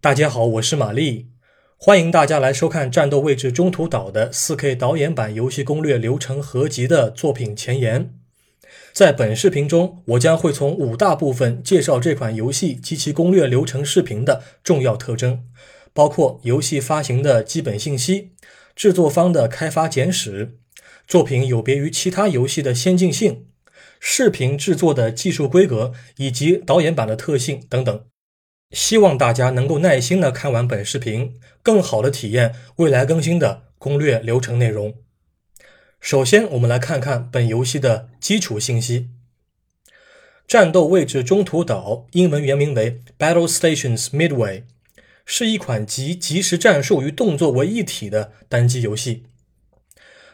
大家好，我是玛丽，欢迎大家来收看《战斗位置中途岛》的 4K 导演版游戏攻略流程合集的作品前言。在本视频中，我将会从五大部分介绍这款游戏及其攻略流程视频的重要特征，包括游戏发行的基本信息、制作方的开发简史、作品有别于其他游戏的先进性、视频制作的技术规格以及导演版的特性等等。希望大家能够耐心的看完本视频，更好的体验未来更新的攻略流程内容。首先，我们来看看本游戏的基础信息。战斗位置中途岛英文原名为 Battle Stations Midway，是一款集即时战术与动作为一体的单机游戏。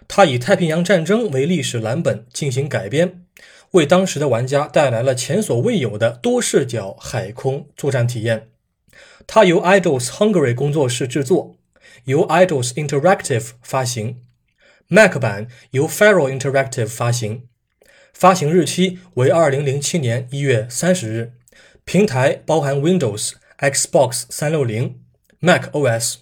它以太平洋战争为历史蓝本进行改编。为当时的玩家带来了前所未有的多视角海空作战体验。它由 Idols Hungary 工作室制作，由 Idols Interactive 发行，Mac 版由 Feral Interactive 发行，发行日期为二零零七年一月三十日，平台包含 Windows、Xbox 三六零、Mac OS。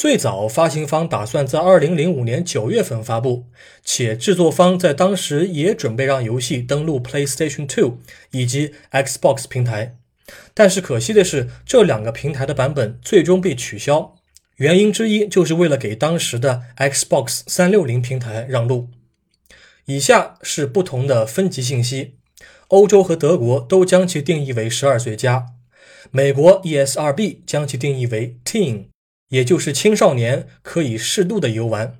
最早发行方打算在二零零五年九月份发布，且制作方在当时也准备让游戏登陆 PlayStation 2以及 Xbox 平台，但是可惜的是，这两个平台的版本最终被取消。原因之一就是为了给当时的 Xbox 三六零平台让路。以下是不同的分级信息：欧洲和德国都将其定义为十二岁加，美国 ESRB 将其定义为 Teen。也就是青少年可以适度的游玩。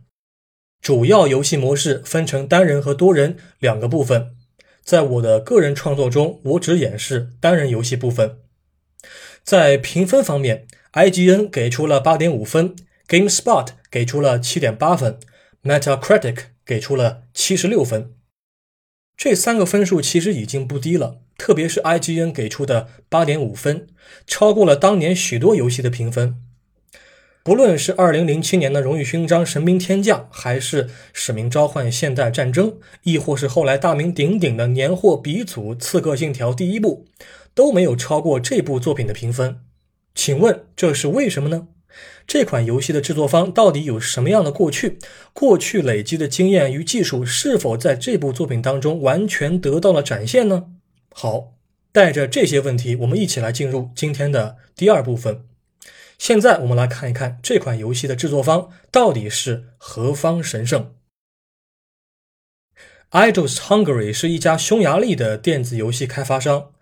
主要游戏模式分成单人和多人两个部分。在我的个人创作中，我只演示单人游戏部分。在评分方面，IGN 给出了八点五分，GameSpot 给出了七点八分，Metacritic 给出了七十六分。这三个分数其实已经不低了，特别是 IGN 给出的八点五分，超过了当年许多游戏的评分。不论是二零零七年的荣誉勋章《神兵天降》，还是《使命召唤：现代战争》，亦或是后来大名鼎鼎的年货鼻祖《刺客信条：第一部》，都没有超过这部作品的评分。请问这是为什么呢？这款游戏的制作方到底有什么样的过去？过去累积的经验与技术是否在这部作品当中完全得到了展现呢？好，带着这些问题，我们一起来进入今天的第二部分。现在我们来看一看这款游戏的制作方到底是何方神圣。Idols Hungary 是一家匈牙利的电子游戏开发商，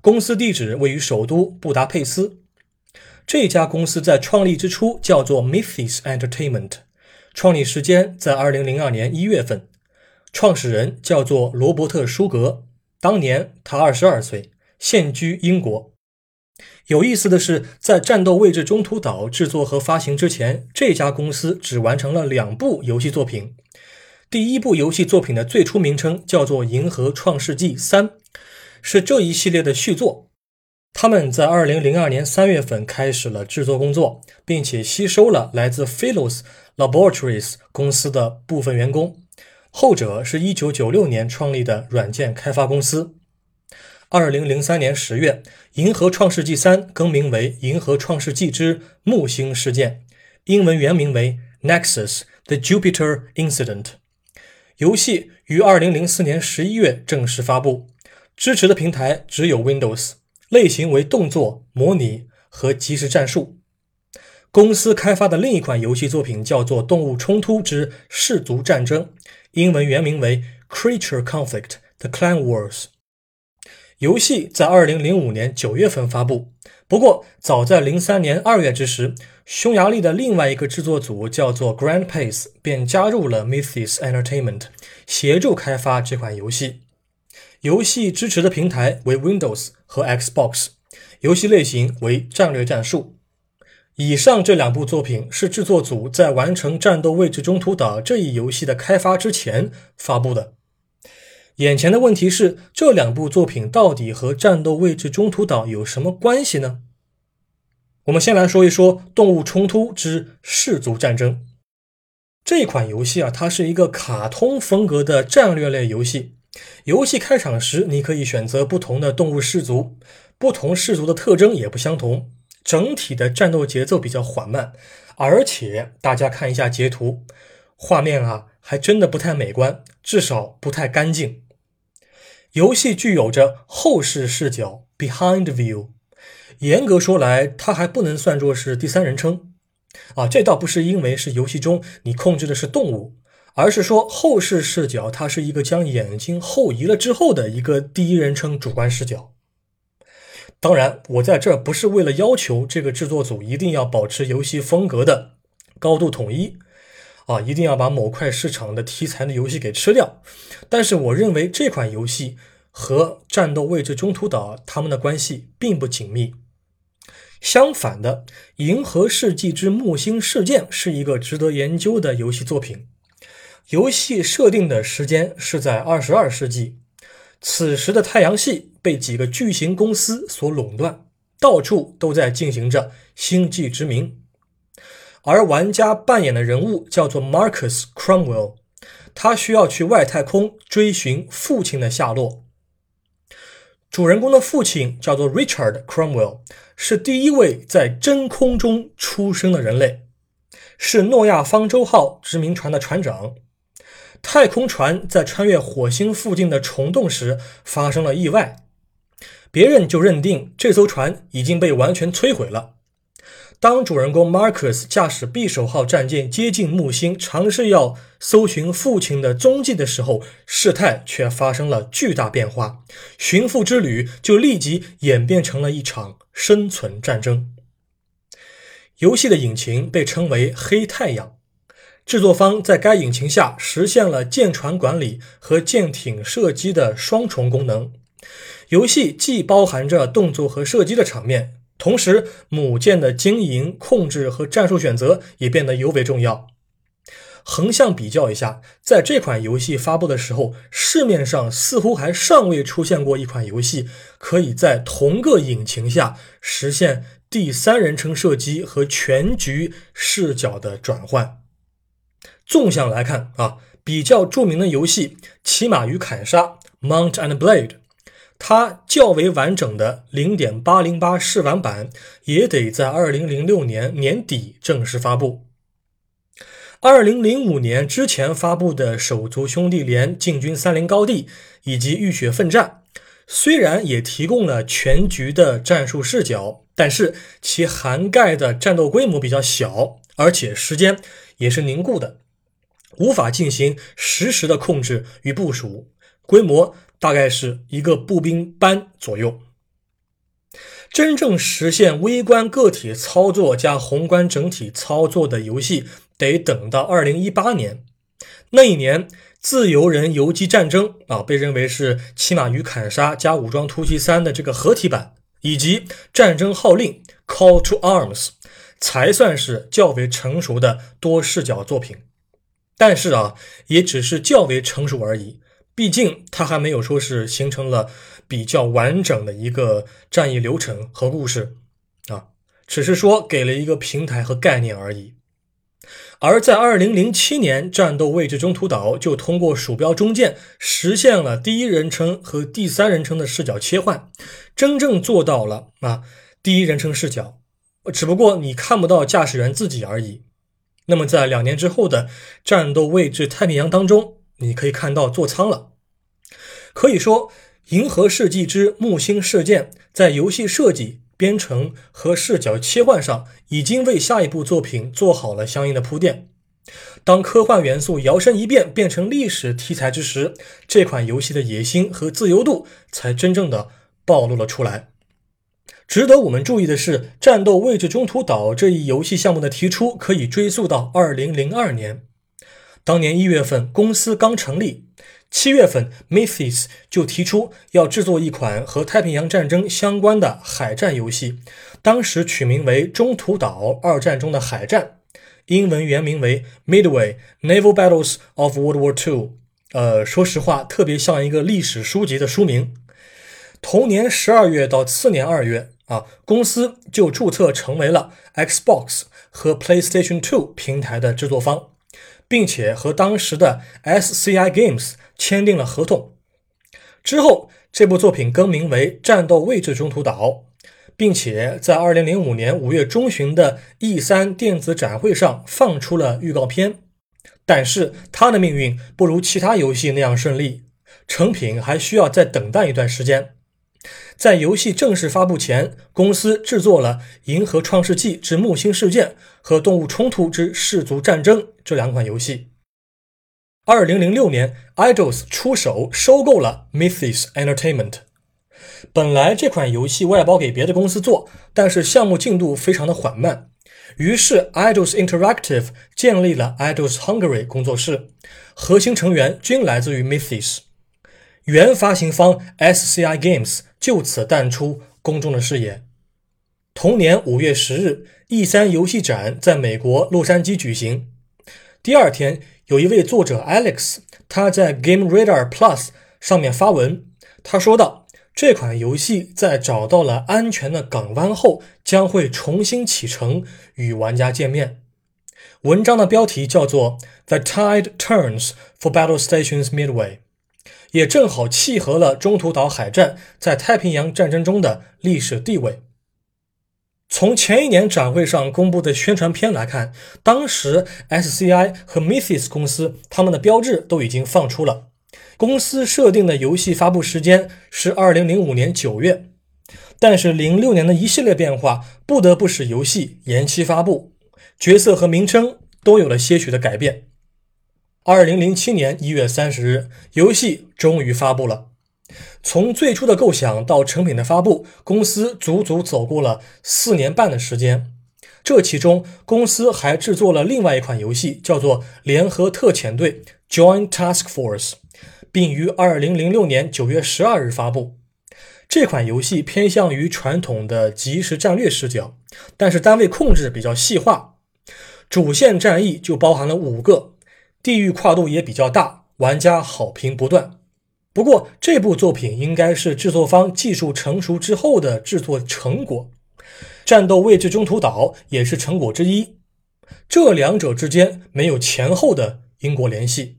公司地址位于首都布达佩斯。这家公司在创立之初叫做 Mythis Entertainment，创立时间在二零零二年一月份，创始人叫做罗伯特舒格，当年他二十二岁，现居英国。有意思的是，在《战斗位置中途岛》制作和发行之前，这家公司只完成了两部游戏作品。第一部游戏作品的最初名称叫做《银河创世纪三》，是这一系列的续作。他们在2002年3月份开始了制作工作，并且吸收了来自 Philos Laboratories 公司的部分员工，后者是一九九六年创立的软件开发公司。二零零三年十月，《银河创世纪三》更名为《银河创世纪之木星事件》，英文原名为《Nexus: The Jupiter Incident》。游戏于二零零四年十一月正式发布，支持的平台只有 Windows，类型为动作、模拟和即时战术。公司开发的另一款游戏作品叫做《动物冲突之氏族战争》，英文原名为《Creature Conflict: The Clan Wars》。游戏在二零零五年九月份发布，不过早在零三年二月之时，匈牙利的另外一个制作组叫做 Grand Pace 便加入了 Mythis Entertainment，协助开发这款游戏。游戏支持的平台为 Windows 和 Xbox，游戏类型为战略战术。以上这两部作品是制作组在完成《战斗位置中途岛》这一游戏的开发之前发布的。眼前的问题是，这两部作品到底和《战斗位置中途岛》有什么关系呢？我们先来说一说《动物冲突之氏族战争》这款游戏啊，它是一个卡通风格的战略类游戏。游戏开场时，你可以选择不同的动物氏族，不同氏族的特征也不相同。整体的战斗节奏比较缓慢，而且大家看一下截图，画面啊还真的不太美观，至少不太干净。游戏具有着后视视角 （behind view），严格说来，它还不能算作是第三人称。啊，这倒不是因为是游戏中你控制的是动物，而是说后视视角它是一个将眼睛后移了之后的一个第一人称主观视角。当然，我在这儿不是为了要求这个制作组一定要保持游戏风格的高度统一，啊，一定要把某块市场的题材的游戏给吃掉。但是，我认为这款游戏和《战斗位置中途岛》他们的关系并不紧密。相反的，《银河世纪之木星事件》是一个值得研究的游戏作品。游戏设定的时间是在二十二世纪。此时的太阳系被几个巨型公司所垄断，到处都在进行着星际殖民。而玩家扮演的人物叫做 Marcus Cromwell，他需要去外太空追寻父亲的下落。主人公的父亲叫做 Richard Cromwell，是第一位在真空中出生的人类，是诺亚方舟号殖民船的船长。太空船在穿越火星附近的虫洞时发生了意外，别人就认定这艘船已经被完全摧毁了。当主人公 Marcus 驾驶匕首号战舰接近木星，尝试要搜寻父亲的踪迹的时候，事态却发生了巨大变化，寻父之旅就立即演变成了一场生存战争。游戏的引擎被称为“黑太阳”。制作方在该引擎下实现了舰船管理和舰艇射击的双重功能。游戏既包含着动作和射击的场面，同时母舰的经营、控制和战术选择也变得尤为重要。横向比较一下，在这款游戏发布的时候，市面上似乎还尚未出现过一款游戏可以在同个引擎下实现第三人称射击和全局视角的转换。纵向来看啊，比较著名的游戏《骑马与砍杀》（Mount and Blade），它较为完整的0.808试玩版也得在2006年年底正式发布。2005年之前发布的《手足兄弟连：进军三菱高地》以及《浴血奋战》，虽然也提供了全局的战术视角，但是其涵盖的战斗规模比较小，而且时间也是凝固的。无法进行实时的控制与部署，规模大概是一个步兵班左右。真正实现微观个体操作加宏观整体操作的游戏，得等到二零一八年。那一年，《自由人游击战争》啊，被认为是《骑马与砍杀》加《武装突击三》的这个合体版，以及《战争号令》（Call to Arms） 才算是较为成熟的多视角作品。但是啊，也只是较为成熟而已。毕竟它还没有说是形成了比较完整的一个战役流程和故事啊，只是说给了一个平台和概念而已。而在二零零七年，《战斗位置中途岛》就通过鼠标中键实现了第一人称和第三人称的视角切换，真正做到了啊第一人称视角，只不过你看不到驾驶员自己而已。那么，在两年之后的战斗位置太平洋当中，你可以看到座舱了。可以说，《银河世纪之木星事件》在游戏设计、编程和视角切换上，已经为下一部作品做好了相应的铺垫。当科幻元素摇身一变变成历史题材之时，这款游戏的野心和自由度才真正的暴露了出来。值得我们注意的是，《战斗位置中途岛》这一游戏项目的提出可以追溯到2002年。当年一月份，公司刚成立；七月份 mythis 就提出要制作一款和太平洋战争相关的海战游戏，当时取名为《中途岛：二战中的海战》，英文原名为 Midway Naval Battles of World War II。呃，说实话，特别像一个历史书籍的书名。同年十二月到次年二月。啊，公司就注册成为了 Xbox 和 PlayStation Two 平台的制作方，并且和当时的 SCI Games 签订了合同。之后，这部作品更名为《战斗位置中途岛》，并且在2005年5月中旬的 E3 电子展会上放出了预告片。但是它的命运不如其他游戏那样顺利，成品还需要再等待一段时间。在游戏正式发布前，公司制作了《银河创世纪之木星事件》和《动物冲突之氏族战争》这两款游戏。二零零六年，Idols 出手收购了 Mythos Entertainment。本来这款游戏外包给别的公司做，但是项目进度非常的缓慢，于是 Idols Interactive 建立了 Idols Hungary 工作室，核心成员均来自于 Mythos。原发行方 SCI Games 就此淡出公众的视野。同年五月十日，E3 游戏展在美国洛杉矶举行。第二天，有一位作者 Alex，他在 Game Radar Plus 上面发文，他说道：“这款游戏在找到了安全的港湾后，将会重新启程与玩家见面。”文章的标题叫做 “The Tide Turns for Battle Stations Midway”。也正好契合了中途岛海战在太平洋战争中的历史地位。从前一年展会上公布的宣传片来看，当时 SCI 和 Mythos 公司他们的标志都已经放出了。公司设定的游戏发布时间是二零零五年九月，但是零六年的一系列变化不得不使游戏延期发布，角色和名称都有了些许的改变。二零零七年一月三十日，游戏终于发布了。从最初的构想到成品的发布，公司足足走过了四年半的时间。这其中，公司还制作了另外一款游戏，叫做《联合特遣队 （Joint Task Force）》，并于二零零六年九月十二日发布。这款游戏偏向于传统的即时战略视角，但是单位控制比较细化，主线战役就包含了五个。地域跨度也比较大，玩家好评不断。不过，这部作品应该是制作方技术成熟之后的制作成果，《战斗位置中途岛》也是成果之一。这两者之间没有前后的因果联系。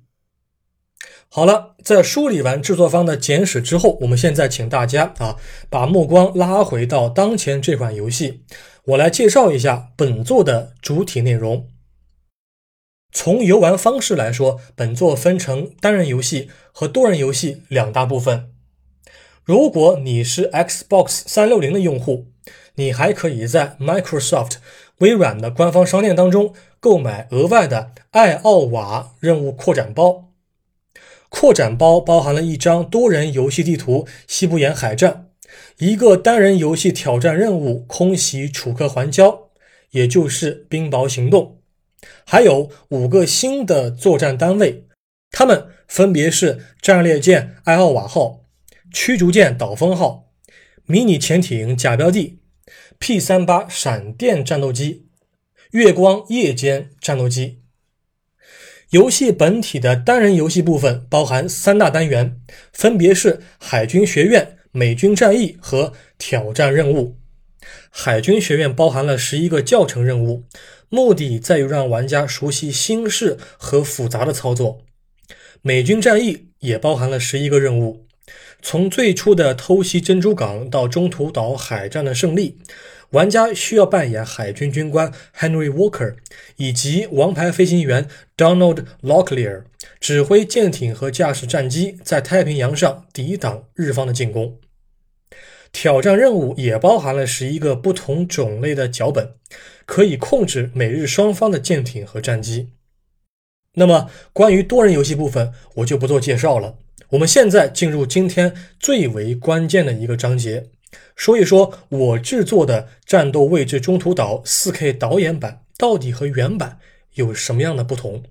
好了，在梳理完制作方的简史之后，我们现在请大家啊，把目光拉回到当前这款游戏，我来介绍一下本作的主体内容。从游玩方式来说，本作分成单人游戏和多人游戏两大部分。如果你是 Xbox 三六零的用户，你还可以在 Microsoft 微软的官方商店当中购买额外的艾奥瓦任务扩展包。扩展包包含了一张多人游戏地图——西部沿海战，一个单人游戏挑战任务——空袭楚克环礁，也就是冰雹行动。还有五个新的作战单位，他们分别是战列舰艾奥瓦号、驱逐舰导风号、迷你潜艇假标的、P 三八闪电战斗机、月光夜间战斗机。游戏本体的单人游戏部分包含三大单元，分别是海军学院、美军战役和挑战任务。海军学院包含了十一个教程任务。目的在于让玩家熟悉新式和复杂的操作。美军战役也包含了十一个任务，从最初的偷袭珍珠港到中途岛海战的胜利，玩家需要扮演海军军官 Henry Walker 以及王牌飞行员 Donald Locklear，指挥舰艇和驾驶战机在太平洋上抵挡日方的进攻。挑战任务也包含了十一个不同种类的脚本。可以控制美日双方的舰艇和战机。那么，关于多人游戏部分，我就不做介绍了。我们现在进入今天最为关键的一个章节，说一说我制作的《战斗位置中途岛》4K 导演版到底和原版有什么样的不同。